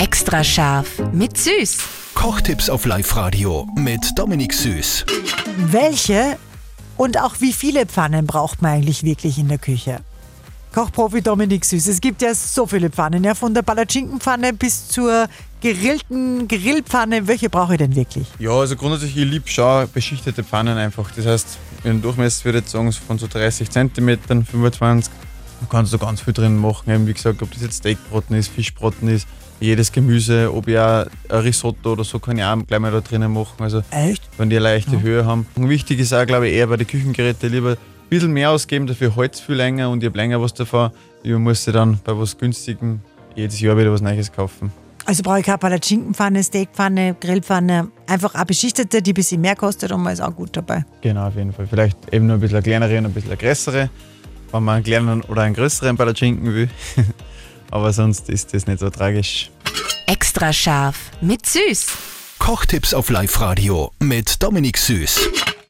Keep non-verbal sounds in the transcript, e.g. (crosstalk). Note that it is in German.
Extra scharf mit Süß. Kochtipps auf Live-Radio mit Dominik Süß. Welche und auch wie viele Pfannen braucht man eigentlich wirklich in der Küche? Kochprofi Dominik Süß. Es gibt ja so viele Pfannen, ja, von der Palatschinkenpfanne bis zur gerillten Grillpfanne. Welche brauche ich denn wirklich? Ja, also grundsätzlich, ich liebe schon beschichtete Pfannen einfach. Das heißt, ein Durchmesser würde ich jetzt sagen, von so 30 cm, 25 Man kann so ganz viel drin machen. Eben, wie gesagt, ob das jetzt Steakbraten ist, Fischbraten ist, jedes Gemüse, ob ich auch ein Risotto oder so kann ich auch gleich mal da drinnen machen. Also, Echt? wenn die eine leichte Höhe haben. Und wichtig ist auch, glaube ich, eher bei den Küchengeräten lieber ein bisschen mehr ausgeben, dafür es viel länger und ich habe länger was davon. Ich muss dann bei was Günstigem jedes Jahr wieder was Neues kaufen. Also brauche ich keine Palatschinkenpfanne, Steakpfanne, Grillpfanne. Einfach eine beschichtete, die ein bisschen mehr kostet und man ist auch gut dabei. Genau, auf jeden Fall. Vielleicht eben nur ein bisschen eine kleinere und ein bisschen eine größere, wenn man einen kleinen oder einen größeren Palatschinken will. (laughs) Aber sonst ist das nicht so tragisch. Extra scharf mit Süß. Kochtipps auf Live-Radio mit Dominik Süß.